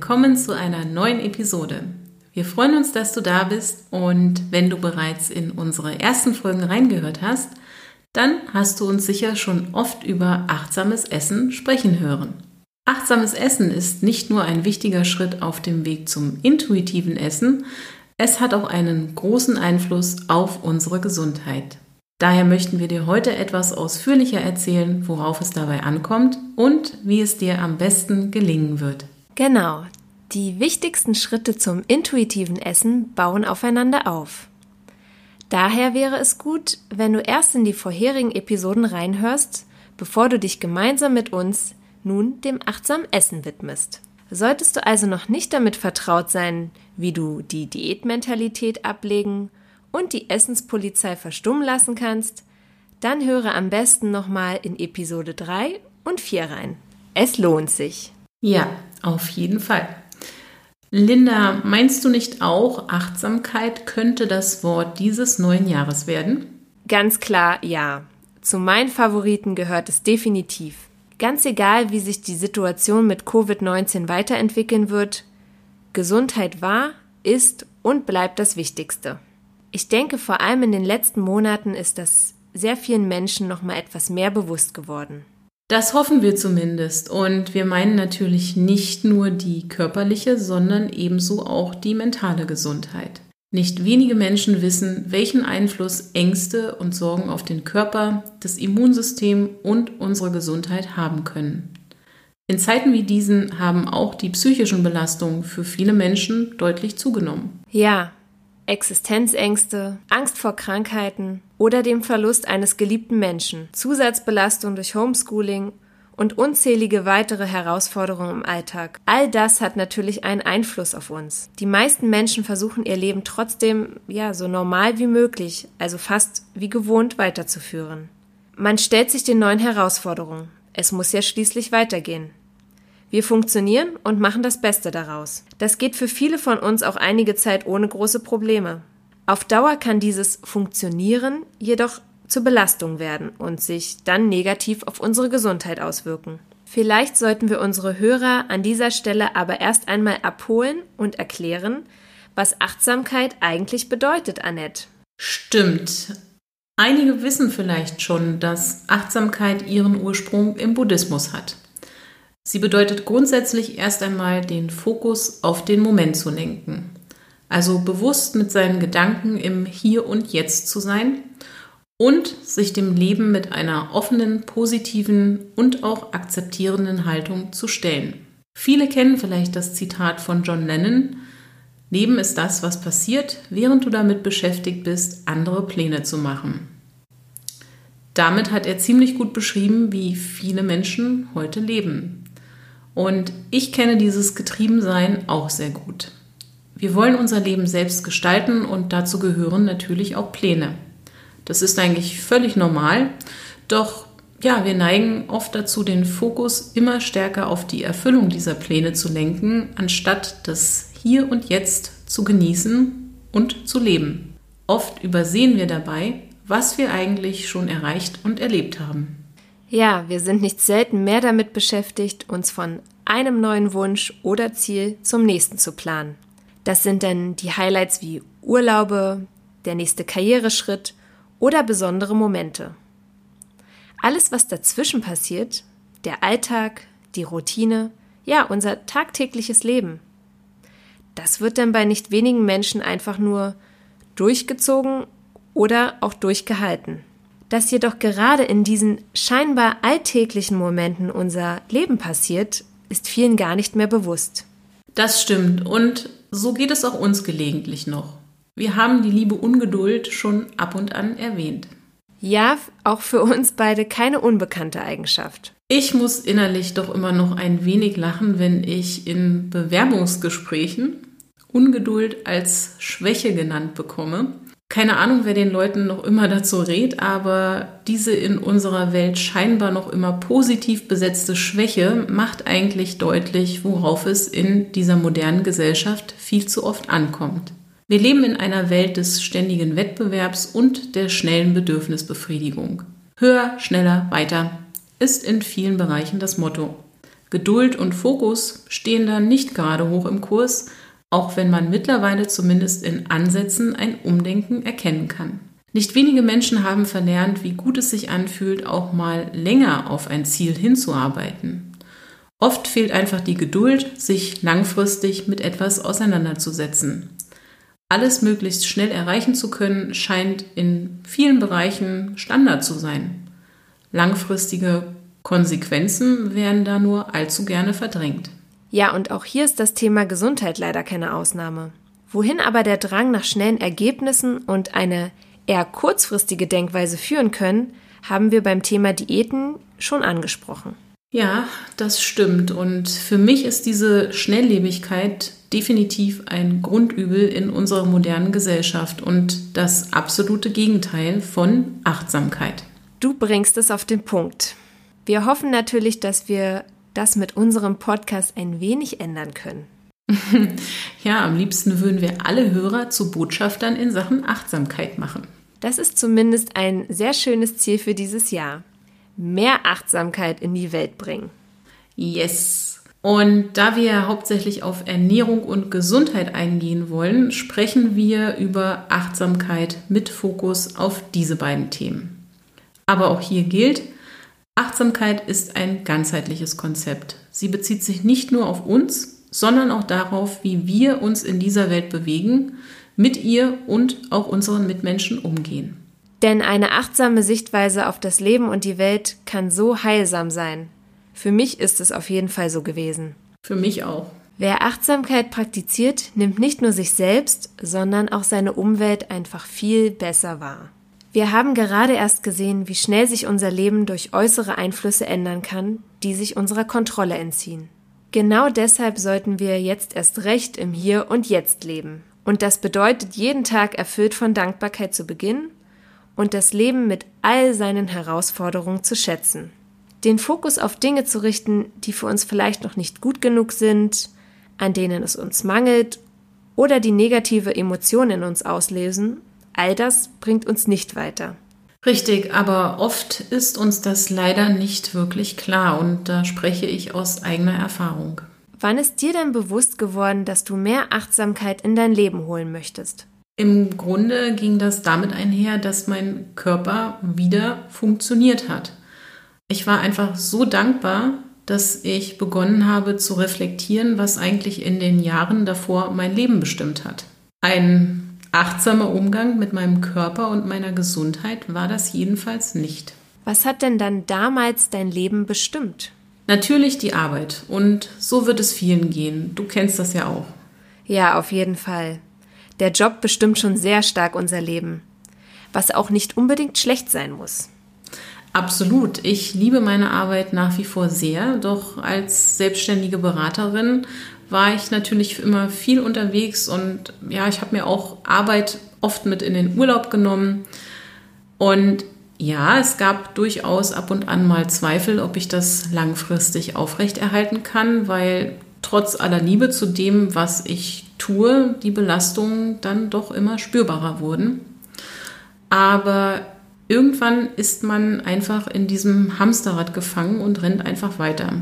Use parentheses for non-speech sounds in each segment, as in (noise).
Willkommen zu einer neuen Episode. Wir freuen uns, dass du da bist und wenn du bereits in unsere ersten Folgen reingehört hast, dann hast du uns sicher schon oft über achtsames Essen sprechen hören. Achtsames Essen ist nicht nur ein wichtiger Schritt auf dem Weg zum intuitiven Essen, es hat auch einen großen Einfluss auf unsere Gesundheit. Daher möchten wir dir heute etwas ausführlicher erzählen, worauf es dabei ankommt und wie es dir am besten gelingen wird. Genau, die wichtigsten Schritte zum intuitiven Essen bauen aufeinander auf. Daher wäre es gut, wenn du erst in die vorherigen Episoden reinhörst, bevor du dich gemeinsam mit uns nun dem achtsamen Essen widmest. Solltest du also noch nicht damit vertraut sein, wie du die Diätmentalität ablegen und die Essenspolizei verstummen lassen kannst, dann höre am besten nochmal in Episode 3 und 4 rein. Es lohnt sich. Ja, auf jeden Fall. Linda, meinst du nicht auch, Achtsamkeit könnte das Wort dieses neuen Jahres werden? Ganz klar, ja. Zu meinen Favoriten gehört es definitiv. Ganz egal, wie sich die Situation mit Covid-19 weiterentwickeln wird, Gesundheit war, ist und bleibt das Wichtigste. Ich denke, vor allem in den letzten Monaten ist das sehr vielen Menschen noch mal etwas mehr bewusst geworden. Das hoffen wir zumindest. Und wir meinen natürlich nicht nur die körperliche, sondern ebenso auch die mentale Gesundheit. Nicht wenige Menschen wissen, welchen Einfluss Ängste und Sorgen auf den Körper, das Immunsystem und unsere Gesundheit haben können. In Zeiten wie diesen haben auch die psychischen Belastungen für viele Menschen deutlich zugenommen. Ja, Existenzängste, Angst vor Krankheiten oder dem Verlust eines geliebten Menschen, Zusatzbelastung durch Homeschooling und unzählige weitere Herausforderungen im Alltag. All das hat natürlich einen Einfluss auf uns. Die meisten Menschen versuchen ihr Leben trotzdem, ja, so normal wie möglich, also fast wie gewohnt weiterzuführen. Man stellt sich den neuen Herausforderungen. Es muss ja schließlich weitergehen. Wir funktionieren und machen das Beste daraus. Das geht für viele von uns auch einige Zeit ohne große Probleme. Auf Dauer kann dieses Funktionieren jedoch zur Belastung werden und sich dann negativ auf unsere Gesundheit auswirken. Vielleicht sollten wir unsere Hörer an dieser Stelle aber erst einmal abholen und erklären, was Achtsamkeit eigentlich bedeutet, Annette. Stimmt. Einige wissen vielleicht schon, dass Achtsamkeit ihren Ursprung im Buddhismus hat. Sie bedeutet grundsätzlich erst einmal den Fokus auf den Moment zu lenken, also bewusst mit seinen Gedanken im Hier und Jetzt zu sein und sich dem Leben mit einer offenen, positiven und auch akzeptierenden Haltung zu stellen. Viele kennen vielleicht das Zitat von John Lennon, Leben ist das, was passiert, während du damit beschäftigt bist, andere Pläne zu machen. Damit hat er ziemlich gut beschrieben, wie viele Menschen heute leben. Und ich kenne dieses Getriebensein auch sehr gut. Wir wollen unser Leben selbst gestalten und dazu gehören natürlich auch Pläne. Das ist eigentlich völlig normal, doch ja, wir neigen oft dazu, den Fokus immer stärker auf die Erfüllung dieser Pläne zu lenken, anstatt das Hier und Jetzt zu genießen und zu leben. Oft übersehen wir dabei, was wir eigentlich schon erreicht und erlebt haben. Ja, wir sind nicht selten mehr damit beschäftigt, uns von einem neuen Wunsch oder Ziel zum nächsten zu planen. Das sind dann die Highlights wie Urlaube, der nächste Karriereschritt oder besondere Momente. Alles, was dazwischen passiert, der Alltag, die Routine, ja, unser tagtägliches Leben, das wird dann bei nicht wenigen Menschen einfach nur durchgezogen oder auch durchgehalten dass jedoch gerade in diesen scheinbar alltäglichen Momenten unser Leben passiert, ist vielen gar nicht mehr bewusst. Das stimmt und so geht es auch uns gelegentlich noch. Wir haben die liebe Ungeduld schon ab und an erwähnt. Ja, auch für uns beide keine unbekannte Eigenschaft. Ich muss innerlich doch immer noch ein wenig lachen, wenn ich in Bewerbungsgesprächen Ungeduld als Schwäche genannt bekomme. Keine Ahnung, wer den Leuten noch immer dazu rät, aber diese in unserer Welt scheinbar noch immer positiv besetzte Schwäche macht eigentlich deutlich, worauf es in dieser modernen Gesellschaft viel zu oft ankommt. Wir leben in einer Welt des ständigen Wettbewerbs und der schnellen Bedürfnisbefriedigung. Höher, schneller, weiter ist in vielen Bereichen das Motto. Geduld und Fokus stehen da nicht gerade hoch im Kurs, auch wenn man mittlerweile zumindest in Ansätzen ein Umdenken erkennen kann. Nicht wenige Menschen haben verlernt, wie gut es sich anfühlt, auch mal länger auf ein Ziel hinzuarbeiten. Oft fehlt einfach die Geduld, sich langfristig mit etwas auseinanderzusetzen. Alles möglichst schnell erreichen zu können, scheint in vielen Bereichen Standard zu sein. Langfristige Konsequenzen werden da nur allzu gerne verdrängt. Ja, und auch hier ist das Thema Gesundheit leider keine Ausnahme. Wohin aber der Drang nach schnellen Ergebnissen und eine eher kurzfristige Denkweise führen können, haben wir beim Thema Diäten schon angesprochen. Ja, das stimmt. Und für mich ist diese Schnelllebigkeit definitiv ein Grundübel in unserer modernen Gesellschaft und das absolute Gegenteil von Achtsamkeit. Du bringst es auf den Punkt. Wir hoffen natürlich, dass wir das mit unserem Podcast ein wenig ändern können. (laughs) ja, am liebsten würden wir alle Hörer zu Botschaftern in Sachen Achtsamkeit machen. Das ist zumindest ein sehr schönes Ziel für dieses Jahr. Mehr Achtsamkeit in die Welt bringen. Yes. Und da wir hauptsächlich auf Ernährung und Gesundheit eingehen wollen, sprechen wir über Achtsamkeit mit Fokus auf diese beiden Themen. Aber auch hier gilt, Achtsamkeit ist ein ganzheitliches Konzept. Sie bezieht sich nicht nur auf uns, sondern auch darauf, wie wir uns in dieser Welt bewegen, mit ihr und auch unseren Mitmenschen umgehen. Denn eine achtsame Sichtweise auf das Leben und die Welt kann so heilsam sein. Für mich ist es auf jeden Fall so gewesen. Für mich auch. Wer Achtsamkeit praktiziert, nimmt nicht nur sich selbst, sondern auch seine Umwelt einfach viel besser wahr. Wir haben gerade erst gesehen, wie schnell sich unser Leben durch äußere Einflüsse ändern kann, die sich unserer Kontrolle entziehen. Genau deshalb sollten wir jetzt erst recht im Hier und Jetzt leben. Und das bedeutet, jeden Tag erfüllt von Dankbarkeit zu beginnen und das Leben mit all seinen Herausforderungen zu schätzen. Den Fokus auf Dinge zu richten, die für uns vielleicht noch nicht gut genug sind, an denen es uns mangelt oder die negative Emotionen in uns auslösen All das bringt uns nicht weiter. Richtig, aber oft ist uns das leider nicht wirklich klar und da spreche ich aus eigener Erfahrung. Wann ist dir denn bewusst geworden, dass du mehr Achtsamkeit in dein Leben holen möchtest? Im Grunde ging das damit einher, dass mein Körper wieder funktioniert hat. Ich war einfach so dankbar, dass ich begonnen habe zu reflektieren, was eigentlich in den Jahren davor mein Leben bestimmt hat. Ein achtsamer Umgang mit meinem Körper und meiner Gesundheit war das jedenfalls nicht. Was hat denn dann damals dein Leben bestimmt? Natürlich die Arbeit. Und so wird es vielen gehen. Du kennst das ja auch. Ja, auf jeden Fall. Der Job bestimmt schon sehr stark unser Leben. Was auch nicht unbedingt schlecht sein muss. Absolut. Ich liebe meine Arbeit nach wie vor sehr, doch als selbstständige Beraterin war ich natürlich immer viel unterwegs und ja, ich habe mir auch Arbeit oft mit in den Urlaub genommen. Und ja, es gab durchaus ab und an mal Zweifel, ob ich das langfristig aufrechterhalten kann, weil trotz aller Liebe zu dem, was ich tue, die Belastungen dann doch immer spürbarer wurden. Aber irgendwann ist man einfach in diesem Hamsterrad gefangen und rennt einfach weiter.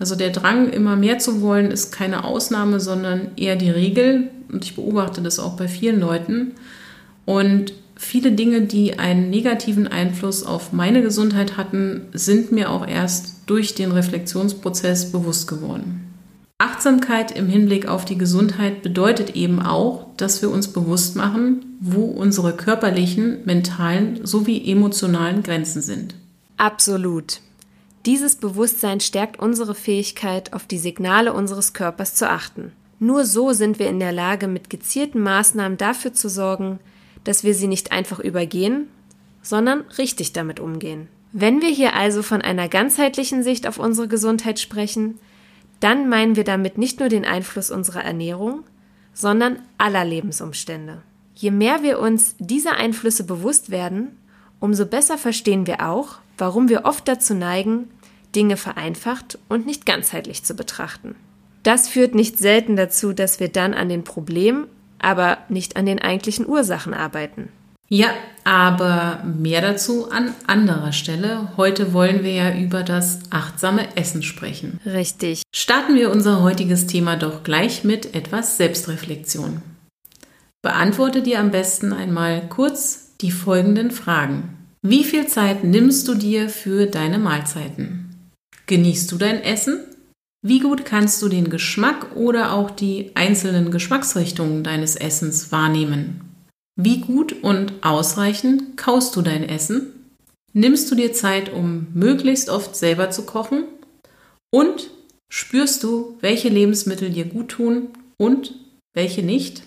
Also der Drang, immer mehr zu wollen, ist keine Ausnahme, sondern eher die Regel. Und ich beobachte das auch bei vielen Leuten. Und viele Dinge, die einen negativen Einfluss auf meine Gesundheit hatten, sind mir auch erst durch den Reflexionsprozess bewusst geworden. Achtsamkeit im Hinblick auf die Gesundheit bedeutet eben auch, dass wir uns bewusst machen, wo unsere körperlichen, mentalen sowie emotionalen Grenzen sind. Absolut. Dieses Bewusstsein stärkt unsere Fähigkeit, auf die Signale unseres Körpers zu achten. Nur so sind wir in der Lage, mit gezielten Maßnahmen dafür zu sorgen, dass wir sie nicht einfach übergehen, sondern richtig damit umgehen. Wenn wir hier also von einer ganzheitlichen Sicht auf unsere Gesundheit sprechen, dann meinen wir damit nicht nur den Einfluss unserer Ernährung, sondern aller Lebensumstände. Je mehr wir uns dieser Einflüsse bewusst werden, umso besser verstehen wir auch, warum wir oft dazu neigen, Dinge vereinfacht und nicht ganzheitlich zu betrachten. Das führt nicht selten dazu, dass wir dann an den Problemen, aber nicht an den eigentlichen Ursachen arbeiten. Ja, aber mehr dazu an anderer Stelle. Heute wollen wir ja über das achtsame Essen sprechen. Richtig. Starten wir unser heutiges Thema doch gleich mit etwas Selbstreflexion. Beantworte dir am besten einmal kurz die folgenden Fragen. Wie viel Zeit nimmst du dir für deine Mahlzeiten? Genießt du dein Essen? Wie gut kannst du den Geschmack oder auch die einzelnen Geschmacksrichtungen deines Essens wahrnehmen? Wie gut und ausreichend kaust du dein Essen? Nimmst du dir Zeit, um möglichst oft selber zu kochen? Und spürst du, welche Lebensmittel dir gut tun und welche nicht?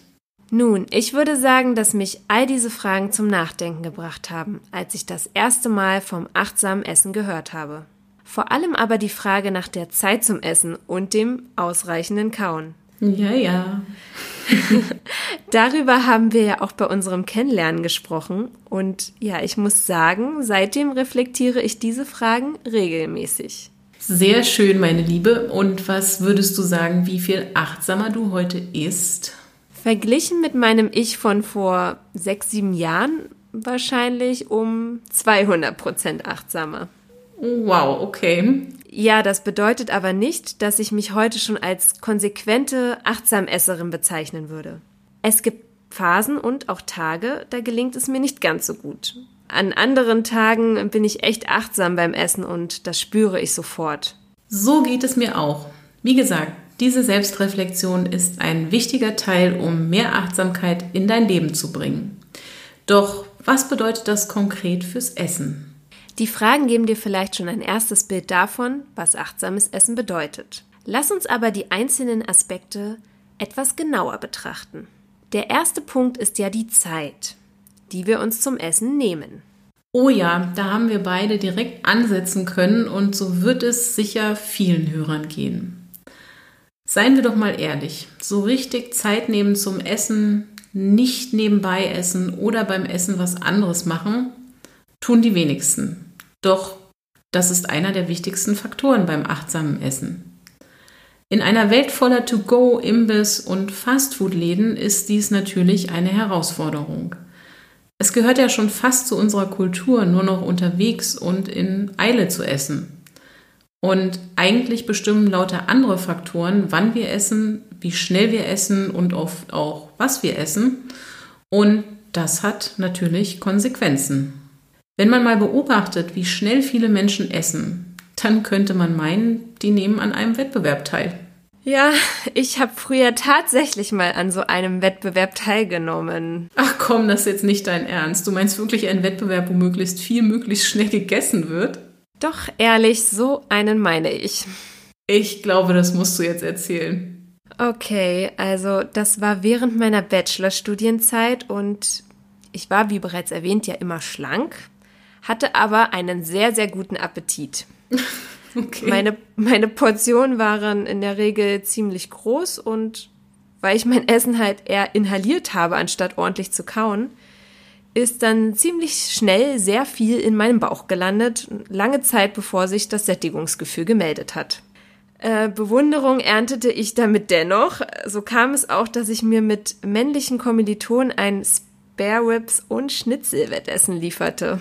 Nun, ich würde sagen, dass mich all diese Fragen zum Nachdenken gebracht haben, als ich das erste Mal vom achtsamen Essen gehört habe. Vor allem aber die Frage nach der Zeit zum Essen und dem ausreichenden Kauen. Ja, ja. (laughs) Darüber haben wir ja auch bei unserem Kennenlernen gesprochen. Und ja, ich muss sagen, seitdem reflektiere ich diese Fragen regelmäßig. Sehr schön, meine Liebe. Und was würdest du sagen, wie viel achtsamer du heute isst? Verglichen mit meinem Ich von vor sechs, sieben Jahren wahrscheinlich um 200 Prozent achtsamer. Wow, okay. Ja, das bedeutet aber nicht, dass ich mich heute schon als konsequente Achtsamesserin bezeichnen würde. Es gibt Phasen und auch Tage, da gelingt es mir nicht ganz so gut. An anderen Tagen bin ich echt achtsam beim Essen und das spüre ich sofort. So geht es mir auch. Wie gesagt, diese Selbstreflexion ist ein wichtiger Teil, um mehr Achtsamkeit in dein Leben zu bringen. Doch was bedeutet das konkret fürs Essen? Die Fragen geben dir vielleicht schon ein erstes Bild davon, was achtsames Essen bedeutet. Lass uns aber die einzelnen Aspekte etwas genauer betrachten. Der erste Punkt ist ja die Zeit, die wir uns zum Essen nehmen. Oh ja, da haben wir beide direkt ansetzen können und so wird es sicher vielen Hörern gehen. Seien wir doch mal ehrlich, so richtig Zeit nehmen zum Essen, nicht nebenbei essen oder beim Essen was anderes machen, tun die wenigsten. Doch das ist einer der wichtigsten Faktoren beim achtsamen Essen. In einer Welt voller To-Go, Imbiss und Fastfood-Läden ist dies natürlich eine Herausforderung. Es gehört ja schon fast zu unserer Kultur, nur noch unterwegs und in Eile zu essen. Und eigentlich bestimmen lauter andere Faktoren, wann wir essen, wie schnell wir essen und oft auch, was wir essen. Und das hat natürlich Konsequenzen. Wenn man mal beobachtet, wie schnell viele Menschen essen, dann könnte man meinen, die nehmen an einem Wettbewerb teil. Ja, ich habe früher tatsächlich mal an so einem Wettbewerb teilgenommen. Ach komm, das ist jetzt nicht dein Ernst. Du meinst wirklich einen Wettbewerb, wo möglichst viel, möglichst schnell gegessen wird? Doch, ehrlich, so einen meine ich. Ich glaube, das musst du jetzt erzählen. Okay, also das war während meiner Bachelorstudienzeit und ich war, wie bereits erwähnt, ja immer schlank hatte aber einen sehr, sehr guten Appetit. (laughs) Okay. Meine, meine Portionen waren in der Regel ziemlich groß und weil ich mein Essen halt eher inhaliert habe, anstatt ordentlich zu kauen, ist dann ziemlich schnell sehr viel in meinem Bauch gelandet, lange Zeit bevor sich das Sättigungsgefühl gemeldet hat. Äh, Bewunderung erntete ich damit dennoch. So kam es auch, dass ich mir mit männlichen Kommilitonen ein Spare Ribs und Schnitzelwettessen lieferte.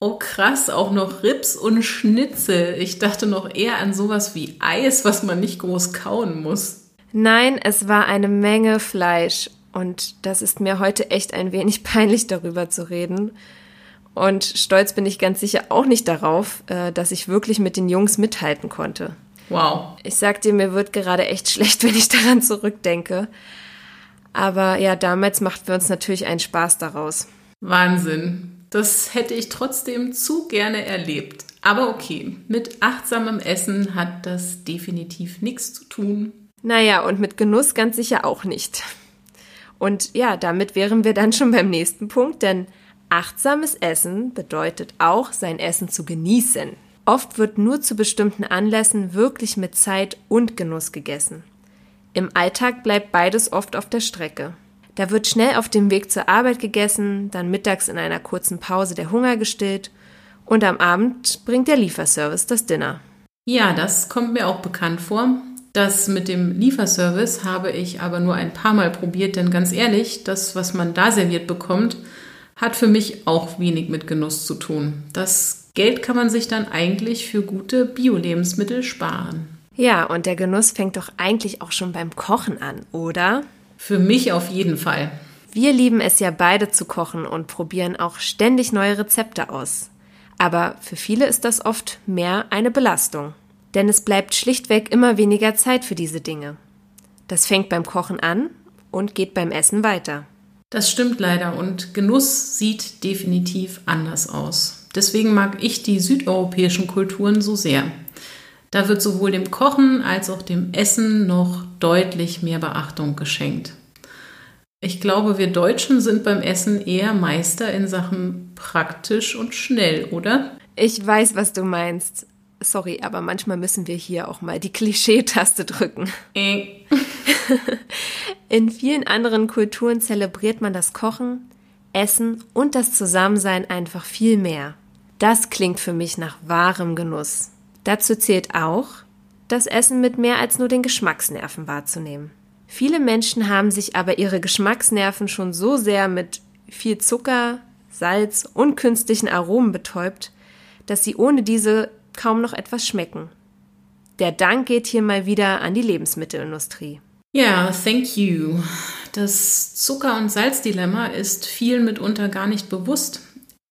Oh krass, auch noch Rips und Schnitzel. Ich dachte noch eher an sowas wie Eis, was man nicht groß kauen muss. Nein, es war eine Menge Fleisch und das ist mir heute echt ein wenig (laughs) peinlich darüber zu reden. Und stolz bin ich ganz sicher auch nicht darauf, äh, dass ich wirklich mit den Jungs mithalten konnte. Wow. Ich sag dir, mir wird gerade echt (laughs) schlecht, wenn ich daran zurückdenke. Aber ja, damals machten wir uns natürlich einen Spaß daraus. Wahnsinn. Das hätte ich trotzdem zu gerne erlebt. Aber okay, mit achtsamem Essen hat das definitiv nichts zu tun. Naja, und mit Genuss ganz sicher auch nicht. Und ja, damit wären wir dann schon beim nächsten Punkt, denn Achtsames Essen bedeutet auch, sein Essen zu genießen. Oft wird nur zu bestimmten Anlässen wirklich mit Zeit und Genuss gegessen. Im Alltag bleibt beides oft auf der Strecke. Da wird schnell auf dem Weg zur Arbeit gegessen, dann mittags in einer kurzen Pause der Hunger gestillt und am Abend bringt der Lieferservice das Dinner. Ja, das kommt mir auch bekannt vor. Das mit dem Lieferservice habe ich aber nur ein paar Mal probiert, denn ganz ehrlich, das, was man da serviert bekommt, hat für mich auch wenig mit Genuss zu tun. Das Geld kann man sich dann eigentlich für gute Bio-Lebensmittel sparen. Ja, und der Genuss fängt doch eigentlich auch schon beim Kochen an, oder? Für mich auf jeden Fall. Wir lieben es ja beide zu kochen und probieren auch ständig neue Rezepte aus. Aber für viele ist das oft mehr eine Belastung. Denn es bleibt schlichtweg immer weniger Zeit für diese Dinge. Das fängt beim Kochen an und geht beim Essen weiter. Das stimmt leider und Genuss sieht definitiv anders aus. Deswegen mag ich die südeuropäischen Kulturen so sehr. Da wird sowohl dem Kochen als auch dem Essen noch deutlich mehr Beachtung geschenkt. Ich glaube, wir Deutschen sind beim Essen eher Meister in Sachen praktisch und schnell, oder? Ich weiß, was du meinst. Sorry, aber manchmal müssen wir hier auch mal die (laughs) Klischee-Taste drücken. Äh. (laughs) In vielen anderen Kulturen zelebriert man das Kochen, Essen und das Zusammensein einfach viel mehr. Das klingt für mich nach wahrem Genuss. Dazu zählt auch, das Essen mit mehr als nur den Geschmacksnerven wahrzunehmen. Viele Menschen haben sich aber ihre Geschmacksnerven schon so sehr mit viel Zucker, Salz und künstlichen Aromen betäubt, dass sie ohne diese kaum noch etwas schmecken. Der Dank geht hier mal wieder an die Lebensmittelindustrie. Ja, thank you. Das Zucker- und Salzdilemma ist vielen mitunter gar nicht bewusst.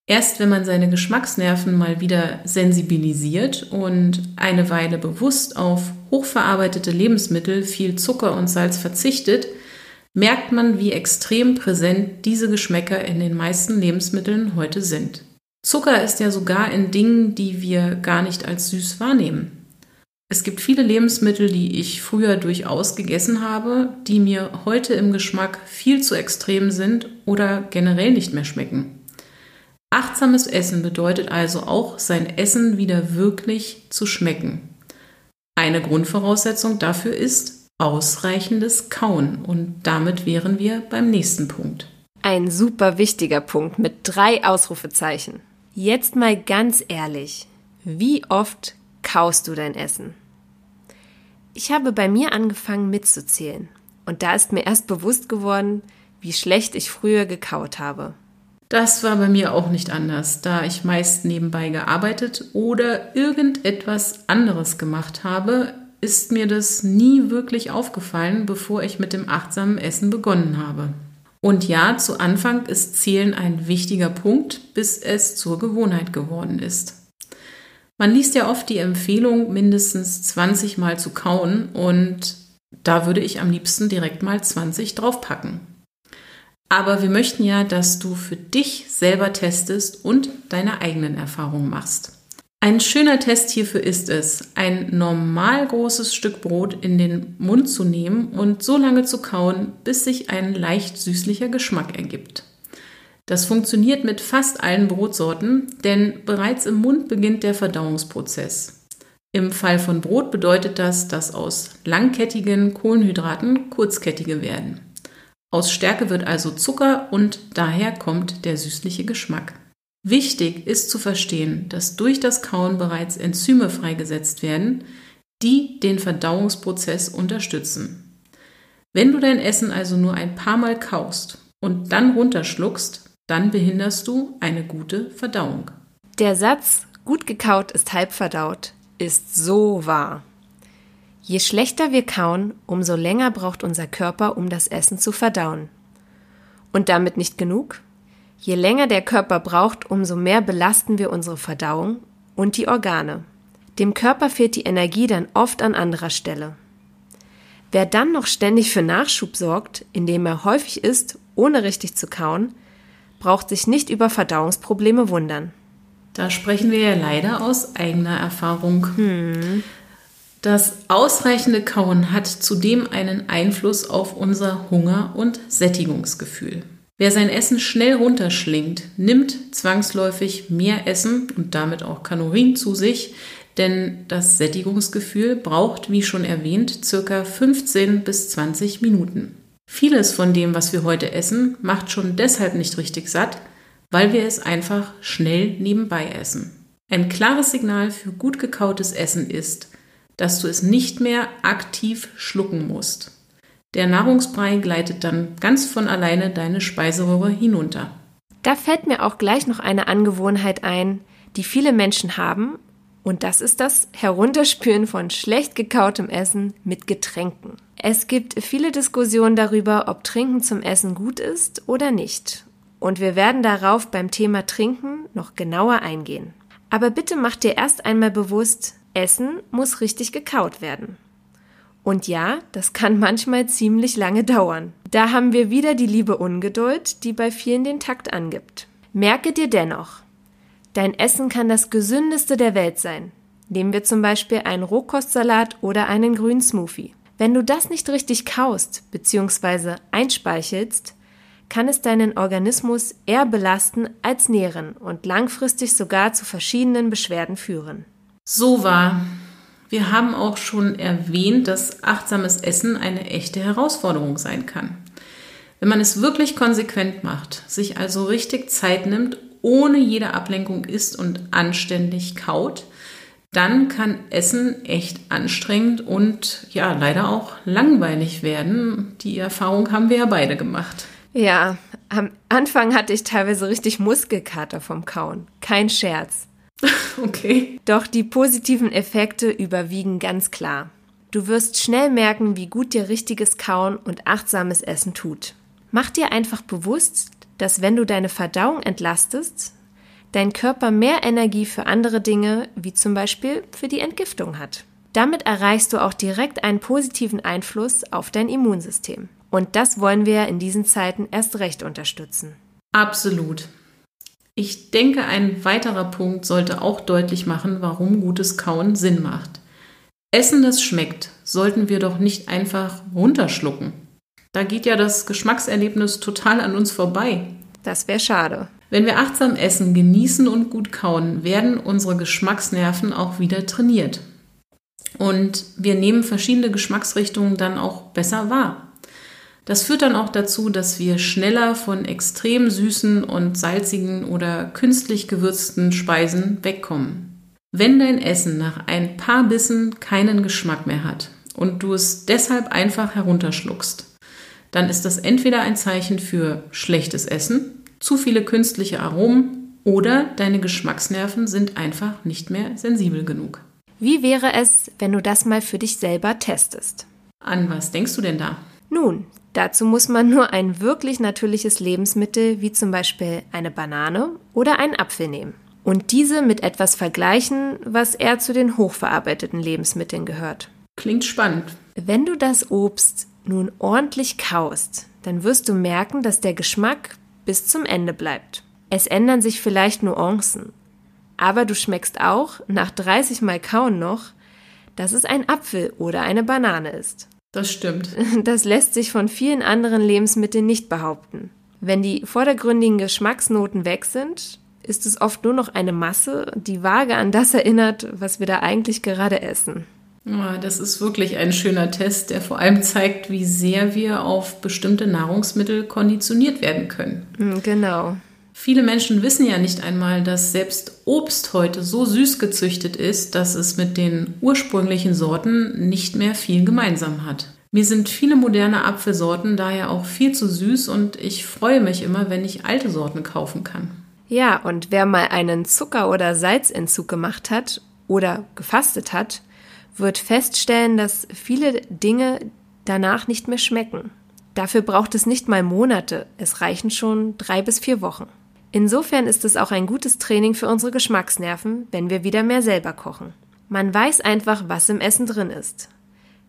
Erst wenn man seine Geschmacksnerven mal wieder sensibilisiert und eine Weile bewusst auf hochverarbeitete Lebensmittel, viel Zucker und Salz verzichtet, merkt man, wie extrem präsent diese Geschmäcker in den meisten Lebensmitteln heute sind. Zucker ist ja sogar in Dingen, die wir gar nicht als süß wahrnehmen. Es gibt viele Lebensmittel, die ich früher durchaus gegessen habe, die mir heute im Geschmack viel zu extrem sind oder generell nicht mehr schmecken. Achtsames Essen bedeutet also auch, sein Essen wieder wirklich zu schmecken. Eine Grundvoraussetzung dafür ist ausreichendes Kauen und damit wären wir beim nächsten Punkt. Ein super wichtiger Punkt mit drei Ausrufezeichen. Jetzt mal ganz ehrlich, wie oft kaust du dein Essen? Ich habe bei mir angefangen mitzuzählen und da ist mir erst bewusst geworden, wie schlecht ich früher gekaut habe. Das war bei mir auch nicht anders, da ich meist nebenbei gearbeitet oder irgendetwas anderes gemacht habe, ist mir das nie wirklich aufgefallen, bevor ich mit dem achtsamen Essen begonnen habe. Und ja, zu Anfang ist Zählen ein wichtiger Punkt, bis es zur Gewohnheit geworden ist. Man liest ja oft die Empfehlung, mindestens 20 Mal zu kauen und da würde ich am liebsten direkt mal 20 draufpacken. Aber wir möchten ja, dass du für dich selber testest und deine eigenen Erfahrungen machst. Ein schöner Test hierfür ist es, ein normal großes Stück Brot in den Mund zu nehmen und so lange zu kauen, bis sich ein leicht süßlicher Geschmack ergibt. Das funktioniert mit fast allen Brotsorten, denn bereits im Mund beginnt der Verdauungsprozess. Im Fall von Brot bedeutet das, dass aus langkettigen Kohlenhydraten kurzkettige werden. Aus Stärke wird also Zucker und daher kommt der süßliche Geschmack. Wichtig ist zu verstehen, dass durch das Kauen bereits Enzyme freigesetzt werden, die den Verdauungsprozess unterstützen. Wenn du dein Essen also nur ein paar Mal kaust und dann runterschluckst, dann behinderst du eine gute Verdauung. Der Satz gut gekaut ist halb verdaut ist so wahr. Je schlechter wir kauen, umso länger braucht unser Körper, um das Essen zu verdauen. Und damit nicht genug? Je länger der Körper braucht, umso mehr belasten wir unsere Verdauung und die Organe. Dem Körper fehlt die Energie dann oft an anderer Stelle. Wer dann noch ständig für Nachschub sorgt, indem er häufig isst, ohne richtig zu kauen, braucht sich nicht über Verdauungsprobleme wundern. Da sprechen wir ja leider aus eigener Erfahrung. Hm. Das ausreichende Kauen hat zudem einen Einfluss auf unser Hunger- und Sättigungsgefühl. Wer sein Essen schnell runterschlingt, nimmt zwangsläufig mehr Essen und damit auch Kalorien zu sich, denn das Sättigungsgefühl braucht, wie schon erwähnt, circa 15 bis 20 Minuten. Vieles von dem, was wir heute essen, macht schon deshalb nicht richtig satt, weil wir es einfach schnell nebenbei essen. Ein klares Signal für gut gekautes Essen ist, dass du es nicht mehr aktiv schlucken musst. Der Nahrungsbrei gleitet dann ganz von alleine deine Speiseröhre hinunter. Da fällt mir auch gleich noch eine Angewohnheit ein, die viele Menschen haben, und das ist das Herunterspülen von schlecht gekautem Essen mit Getränken. Es gibt viele Diskussionen darüber, ob Trinken zum Essen gut ist oder nicht. Und wir werden darauf beim Thema Trinken noch genauer eingehen. Aber bitte mach dir erst einmal bewusst, Essen muss richtig gekaut werden. Und ja, das kann manchmal ziemlich lange dauern. Da haben wir wieder die liebe Ungeduld, die bei vielen den Takt angibt. Merke dir dennoch, dein Essen kann das gesündeste der Welt sein. Nehmen wir zum Beispiel einen Rohkostsalat oder einen grünen Smoothie. Wenn du das nicht richtig kaust bzw. einspeichelst, kann es deinen Organismus eher belasten als nähren und langfristig sogar zu verschiedenen Beschwerden führen. So war. Wir haben auch schon erwähnt, dass achtsames Essen eine echte Herausforderung sein kann. Wenn man es wirklich konsequent macht, sich also richtig Zeit nimmt, ohne jede Ablenkung isst und anständig kaut, dann kann Essen echt anstrengend und ja, leider auch langweilig werden. Die Erfahrung haben wir ja beide gemacht. Ja, am Anfang hatte ich teilweise richtig Muskelkater vom Kauen. Kein Scherz. (laughs) Okay. Doch die positiven Effekte überwiegen ganz klar. Du wirst schnell merken, wie gut dir richtiges Kauen und achtsames Essen tut. Mach dir einfach bewusst, dass wenn du deine Verdauung entlastest, dein Körper mehr Energie für andere Dinge, wie zum Beispiel für die Entgiftung hat. Damit erreichst du auch direkt einen positiven Einfluss auf dein Immunsystem. Und das wollen wir in diesen Zeiten erst recht unterstützen. Absolut. Ich denke, ein weiterer Punkt sollte auch deutlich machen, warum gutes Kauen Sinn macht. Essen, das schmeckt, sollten wir doch nicht einfach runterschlucken. Da geht ja das Geschmackserlebnis total an uns vorbei. Das wäre schade. Wenn wir achtsam essen, genießen und gut kauen, werden unsere Geschmacksnerven auch wieder trainiert. Und wir nehmen verschiedene Geschmacksrichtungen dann auch besser wahr. Das führt dann auch dazu, dass wir schneller von extrem süßen und salzigen oder künstlich gewürzten Speisen wegkommen. Wenn dein Essen nach ein paar Bissen keinen Geschmack mehr hat und du es deshalb einfach herunterschluckst, dann ist das entweder ein Zeichen für schlechtes Essen, zu viele künstliche Aromen oder deine Geschmacksnerven sind einfach nicht mehr sensibel genug. Wie wäre es, wenn du das mal für dich selber testest? An was denkst du denn da? Nun, Dazu muss man nur ein wirklich natürliches Lebensmittel wie zum Beispiel eine Banane oder einen Apfel nehmen und diese mit etwas vergleichen, was eher zu den hochverarbeiteten Lebensmitteln gehört. Klingt spannend. Wenn du das Obst nun ordentlich kaust, dann wirst du merken, dass der Geschmack bis zum Ende bleibt. Es ändern sich vielleicht Nuancen, aber du schmeckst auch nach 30 Mal Kauen noch, dass es ein Apfel oder eine Banane ist. Das stimmt. (laughs) Das lässt sich von vielen anderen Lebensmitteln nicht behaupten. Wenn die vordergründigen Geschmacksnoten weg sind, ist es oft nur noch eine Masse, die vage an das erinnert, was wir da eigentlich gerade essen. Ja, das ist wirklich ein schöner Test, der vor allem zeigt, wie sehr wir auf bestimmte Nahrungsmittel konditioniert werden können. Hm, genau. Viele Menschen wissen ja nicht einmal, dass selbst Obst heute so süß gezüchtet ist, dass es mit den ursprünglichen Sorten nicht mehr viel gemeinsam hat. Mir sind viele moderne Apfelsorten daher auch viel zu süß und ich freue mich immer, wenn ich alte Sorten kaufen kann. Ja, und wer mal einen Zucker- oder Salzentzug gemacht hat oder gefastet hat, wird feststellen, dass viele Dinge danach nicht mehr schmecken. Dafür braucht es nicht mal Monate, es reichen schon drei bis vier Wochen. Insofern ist es auch ein gutes Training für unsere Geschmacksnerven, wenn wir wieder mehr selber kochen. Man weiß einfach, was im Essen drin ist,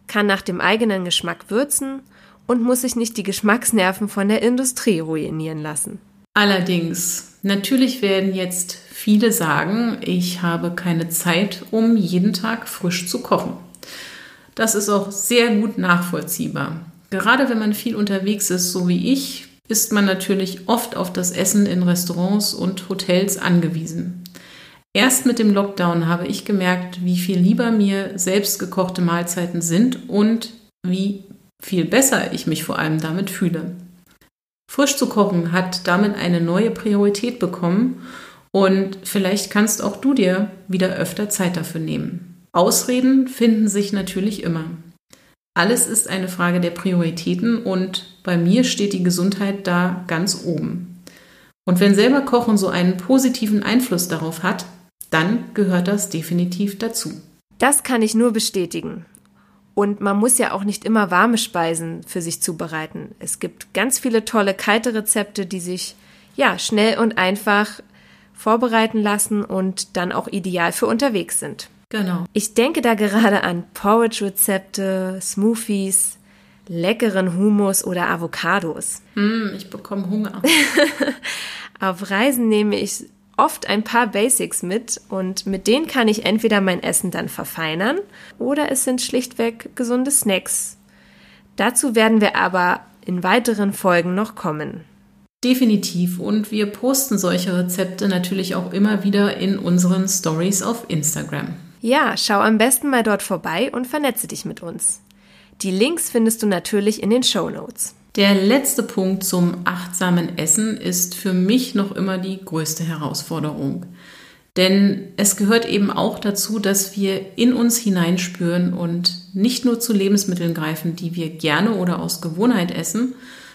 kann nach dem eigenen Geschmack würzen und muss sich nicht die Geschmacksnerven von der Industrie ruinieren lassen. Allerdings, natürlich werden jetzt viele sagen, ich habe keine Zeit, um jeden Tag frisch zu kochen. Das ist auch sehr gut nachvollziehbar. Gerade wenn man viel unterwegs ist, so wie ich, ist man natürlich oft auf das Essen in Restaurants und Hotels angewiesen. Erst mit dem Lockdown habe ich gemerkt, wie viel lieber mir selbst gekochte Mahlzeiten sind und wie viel besser ich mich vor allem damit fühle. Frisch zu kochen hat damit eine neue Priorität bekommen und vielleicht kannst auch du dir wieder öfter Zeit dafür nehmen. Ausreden finden sich natürlich immer. Alles ist eine Frage der Prioritäten und bei mir steht die Gesundheit da ganz oben. Und wenn selber Kochen so einen positiven Einfluss darauf hat, dann gehört das definitiv dazu. Das kann ich nur bestätigen. Und man muss ja auch nicht immer warme Speisen für sich zubereiten. Es gibt ganz viele tolle kalte Rezepte, die sich ja schnell und einfach vorbereiten lassen und dann auch ideal für unterwegs sind. Genau. Ich denke da gerade an Porridge-Rezepte, Smoothies, leckeren Hummus oder Avocados. Mm, ich bekomme Hunger. (laughs) Auf Reisen nehme ich oft ein paar Basics mit und mit denen kann ich entweder mein Essen dann verfeinern oder es sind schlichtweg gesunde Snacks. Dazu werden wir aber in weiteren Folgen noch kommen. Definitiv und wir posten solche Rezepte natürlich auch immer wieder in unseren Stories auf Instagram. Ja, schau am besten mal dort vorbei und vernetze dich mit uns. Die Links findest du natürlich in den Show Notes. Der letzte Punkt zum achtsamen Essen ist für mich noch immer die größte Herausforderung. Denn es gehört eben auch dazu, dass wir in uns hineinspüren und nicht nur zu Lebensmitteln greifen, die wir gerne oder aus Gewohnheit essen,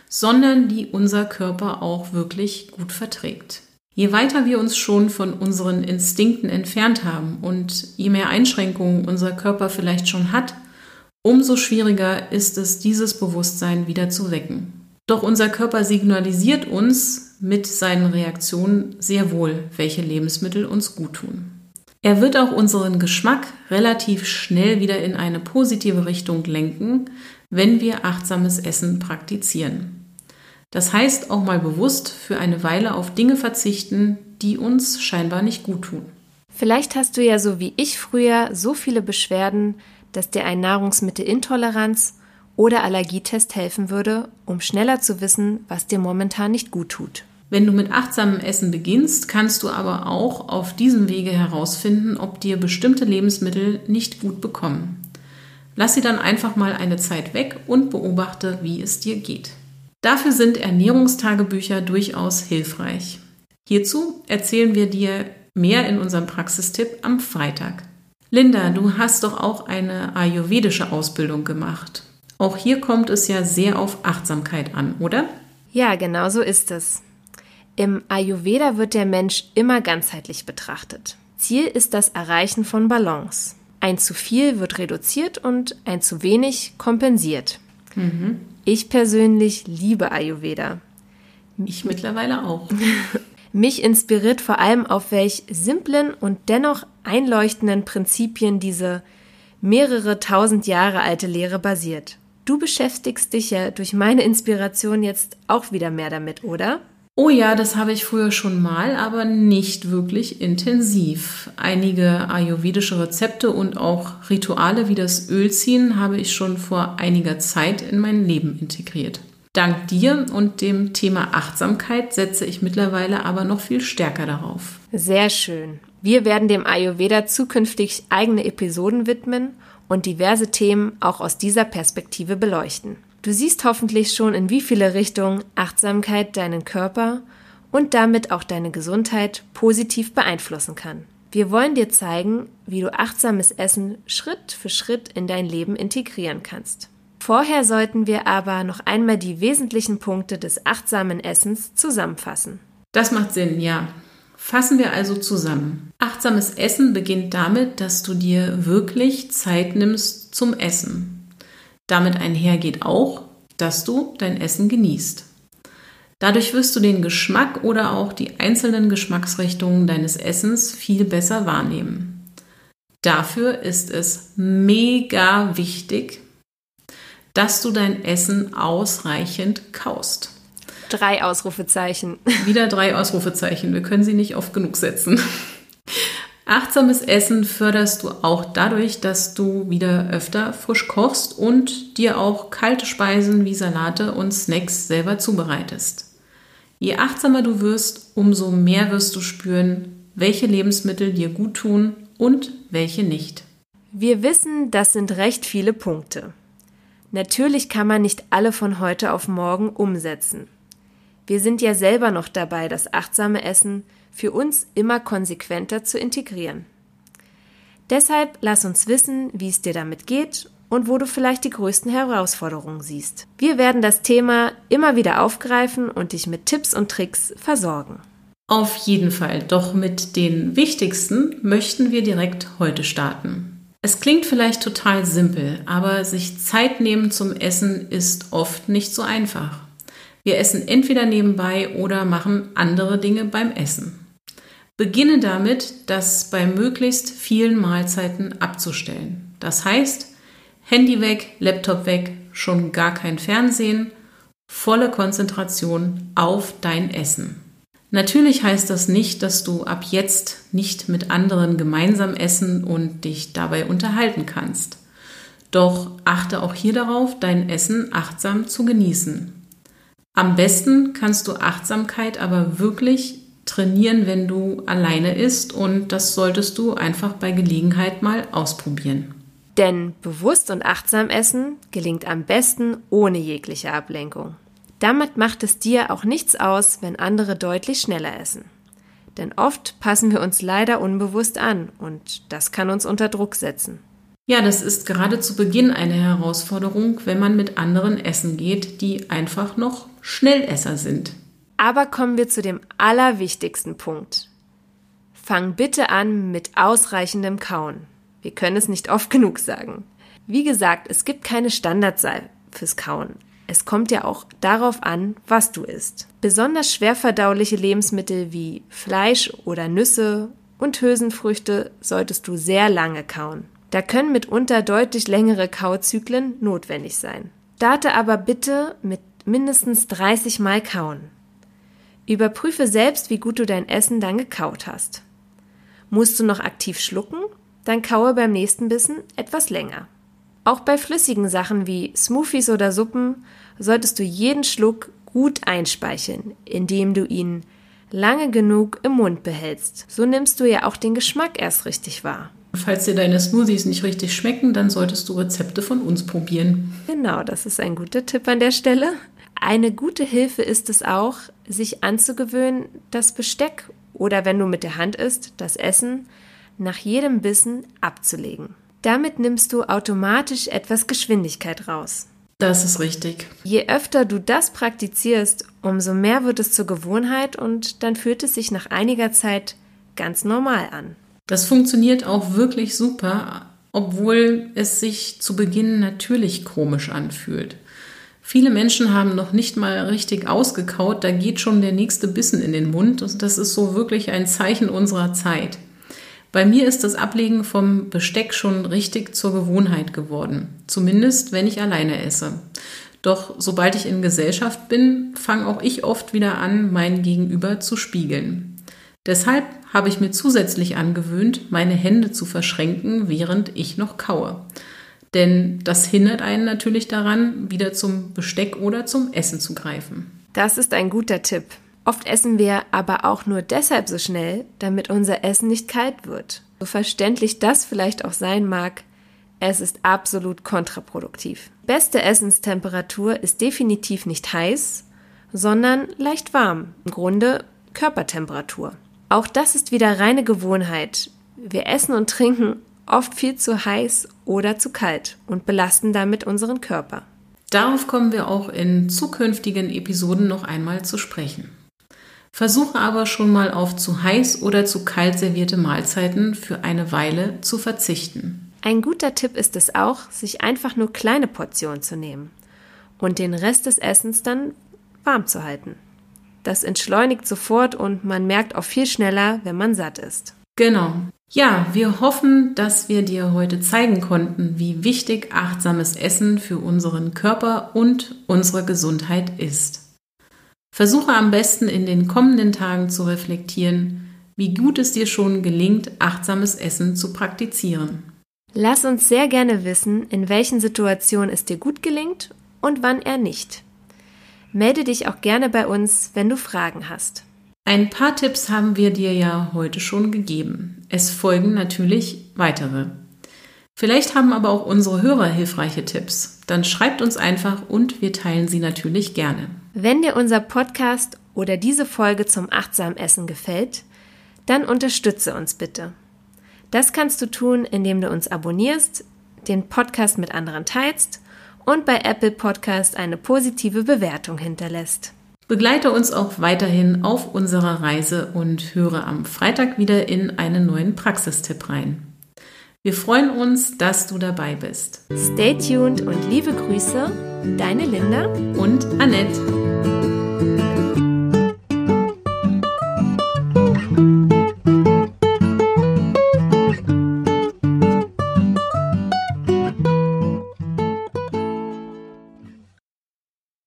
sondern die unser Körper auch wirklich gut verträgt. Je weiter wir uns schon von unseren Instinkten entfernt haben und je mehr Einschränkungen unser Körper vielleicht schon hat, umso schwieriger ist es, dieses Bewusstsein wieder zu wecken. Doch unser Körper signalisiert uns mit seinen Reaktionen sehr wohl, welche Lebensmittel uns gut tun. Er wird auch unseren Geschmack relativ schnell wieder in eine positive Richtung lenken, wenn wir achtsames Essen praktizieren. Das heißt auch mal bewusst für eine Weile auf Dinge verzichten, die uns scheinbar nicht gut tun. Vielleicht hast du ja so wie ich früher so viele Beschwerden, dass dir ein Nahrungsmittelintoleranz oder Allergietest helfen würde, um schneller zu wissen, was dir momentan nicht gut tut. Wenn du mit achtsamem Essen beginnst, kannst du aber auch auf diesem Wege herausfinden, ob dir bestimmte Lebensmittel nicht gut bekommen. Lass sie dann einfach mal eine Zeit weg und beobachte, wie es dir geht. Dafür sind Ernährungstagebücher durchaus hilfreich. Hierzu erzählen wir dir mehr in unserem Praxistipp am Freitag. Linda, du hast doch auch eine ayurvedische Ausbildung gemacht. Auch hier kommt es ja sehr auf Achtsamkeit an, oder? Ja, genau so ist es. Im Ayurveda wird der Mensch immer ganzheitlich betrachtet. Ziel ist das Erreichen von Balance. Ein zu viel wird reduziert und ein zu wenig kompensiert. Mhm. Ich persönlich liebe Ayurveda. Ich mittlerweile auch. (laughs) Mich inspiriert vor allem auf welch simplen und dennoch einleuchtenden Prinzipien diese mehrere tausend Jahre alte Lehre basiert. Du beschäftigst dich ja durch meine Inspiration jetzt auch wieder mehr damit, oder? Oh ja, das habe ich früher schon mal, aber nicht wirklich intensiv. Einige ayurvedische Rezepte und auch Rituale wie das Ölziehen habe ich schon vor einiger Zeit in mein Leben integriert. Dank dir und dem Thema Achtsamkeit setze ich mittlerweile aber noch viel stärker darauf. Sehr schön. Wir werden dem Ayurveda zukünftig eigene Episoden widmen und diverse Themen auch aus dieser Perspektive beleuchten. Du siehst hoffentlich schon, in wie viele Richtungen Achtsamkeit deinen Körper und damit auch deine Gesundheit positiv beeinflussen kann. Wir wollen dir zeigen, wie du achtsames Essen Schritt für Schritt in dein Leben integrieren kannst. Vorher sollten wir aber noch einmal die wesentlichen Punkte des achtsamen Essens zusammenfassen. Das macht Sinn, ja. Fassen wir also zusammen. Achtsames Essen beginnt damit, dass du dir wirklich Zeit nimmst zum Essen. Damit einhergeht auch, dass du dein Essen genießt. Dadurch wirst du den Geschmack oder auch die einzelnen Geschmacksrichtungen deines Essens viel besser wahrnehmen. Dafür ist es mega wichtig, dass du dein Essen ausreichend kaust. Drei Ausrufezeichen. Wieder drei Ausrufezeichen. Wir können sie nicht oft genug setzen. Achtsames Essen förderst du auch dadurch, dass du wieder öfter frisch kochst und dir auch kalte Speisen wie Salate und Snacks selber zubereitest. Je achtsamer du wirst, umso mehr wirst du spüren, welche Lebensmittel dir gut tun und welche nicht. Wir wissen, das sind recht viele Punkte. Natürlich kann man nicht alle von heute auf morgen umsetzen. Wir sind ja selber noch dabei, das achtsame Essen für uns immer konsequenter zu integrieren. Deshalb lass uns wissen, wie es dir damit geht und wo du vielleicht die größten Herausforderungen siehst. Wir werden das Thema immer wieder aufgreifen und dich mit Tipps und Tricks versorgen. Auf jeden Fall, doch mit den wichtigsten möchten wir direkt heute starten. Es klingt vielleicht total simpel, aber sich Zeit nehmen zum Essen ist oft nicht so einfach. Wir essen entweder nebenbei oder machen andere Dinge beim Essen. Beginne damit, das bei möglichst vielen Mahlzeiten abzustellen. Das heißt, Handy weg, Laptop weg, schon gar kein Fernsehen, volle Konzentration auf dein Essen. Natürlich heißt das nicht, dass du ab jetzt nicht mit anderen gemeinsam essen und dich dabei unterhalten kannst. Doch achte auch hier darauf, dein Essen achtsam zu genießen. Am besten kannst du Achtsamkeit aber wirklich trainieren, wenn du alleine isst und das solltest du einfach bei Gelegenheit mal ausprobieren. Denn bewusst und achtsam essen gelingt am besten ohne jegliche Ablenkung. Damit macht es dir auch nichts aus, wenn andere deutlich schneller essen. Denn oft passen wir uns leider unbewusst an und das kann uns unter Druck setzen. Ja, das ist gerade zu Beginn eine Herausforderung, wenn man mit anderen essen geht, die einfach noch Schnellesser sind. Aber kommen wir zu dem allerwichtigsten Punkt. Fang bitte an mit ausreichendem Kauen. Wir können es nicht oft genug sagen. Wie gesagt, es gibt keine Standardzahl fürs Kauen. Es kommt ja auch darauf an, was du isst. Besonders schwerverdauliche Lebensmittel wie Fleisch oder Nüsse und Hülsenfrüchte solltest du sehr lange kauen. Da können mitunter deutlich längere Kauzyklen notwendig sein. Starte aber bitte mit mindestens 30 Mal kauen. Überprüfe selbst, wie gut du dein Essen dann gekaut hast. Musst du noch aktiv schlucken? Dann kaue beim nächsten Bissen etwas länger. Auch bei flüssigen Sachen wie Smoothies oder Suppen solltest du jeden Schluck gut einspeicheln, indem du ihn lange genug im Mund behältst. So nimmst du ja auch den Geschmack erst richtig wahr. Falls dir deine Smoothies nicht richtig schmecken, dann solltest du Rezepte von uns probieren. Genau, das ist ein guter Tipp an der Stelle. Eine gute Hilfe ist es auch, sich anzugewöhnen, das Besteck oder wenn du mit der Hand isst, das Essen nach jedem Bissen abzulegen. Damit nimmst du automatisch etwas Geschwindigkeit raus. Das ist richtig. Je öfter du das praktizierst, umso mehr wird es zur Gewohnheit und dann fühlt es sich nach einiger Zeit ganz normal an. Das funktioniert auch wirklich super, obwohl es sich zu Beginn natürlich komisch anfühlt. Viele Menschen haben noch nicht mal richtig ausgekaut, da geht schon der nächste Bissen in den Mund. Und das ist so wirklich ein Zeichen unserer Zeit. Bei mir ist das Ablegen vom Besteck schon richtig zur Gewohnheit geworden. Zumindest, wenn ich alleine esse. Doch sobald ich in Gesellschaft bin, fange auch ich oft wieder an, mein Gegenüber zu spiegeln. Deshalb habe ich mir zusätzlich angewöhnt, meine Hände zu verschränken, während ich noch kaue. Denn das hindert einen natürlich daran, wieder zum Besteck oder zum Essen zu greifen. Das ist ein guter Tipp. Oft essen wir aber auch nur deshalb so schnell, damit unser Essen nicht kalt wird. So verständlich das vielleicht auch sein mag, es ist absolut kontraproduktiv. Beste Essenstemperatur ist definitiv nicht heiß, sondern leicht warm. Im Grunde Körpertemperatur. Auch das ist wieder reine Gewohnheit. Wir essen und trinken oft viel zu heiß oder zu kalt und belasten damit unseren Körper. Darauf kommen wir auch in zukünftigen Episoden noch einmal zu sprechen. Versuche aber schon mal auf zu heiß oder zu kalt servierte Mahlzeiten für eine Weile zu verzichten. Ein guter Tipp ist es auch, sich einfach nur kleine Portionen zu nehmen und den Rest des Essens dann warm zu halten. Das entschleunigt sofort und man merkt auch viel schneller, wenn man satt ist. Genau. Ja, wir hoffen, dass wir dir heute zeigen konnten, wie wichtig achtsames Essen für unseren Körper und unsere Gesundheit ist. Versuche am besten in den kommenden Tagen zu reflektieren, wie gut es dir schon gelingt, achtsames Essen zu praktizieren. Lass uns sehr gerne wissen, in welchen Situationen es dir gut gelingt und wann er nicht. Melde dich auch gerne bei uns, wenn du Fragen hast. Ein paar Tipps haben wir dir ja heute schon gegeben. Es folgen natürlich weitere. Vielleicht haben aber auch unsere Hörer hilfreiche Tipps. Dann schreibt uns einfach und wir teilen sie natürlich gerne. Wenn dir unser Podcast oder diese Folge zum achtsamen Essen gefällt, dann unterstütze uns bitte. Das kannst du tun, indem du uns abonnierst, den Podcast mit anderen teilst und bei Apple Podcast eine positive Bewertung hinterlässt. Begleite uns auch weiterhin auf unserer Reise und höre am Freitag wieder in einen neuen Praxistipp rein. Wir freuen uns, dass du dabei bist. Stay tuned und liebe Grüße, deine Linda und Annette.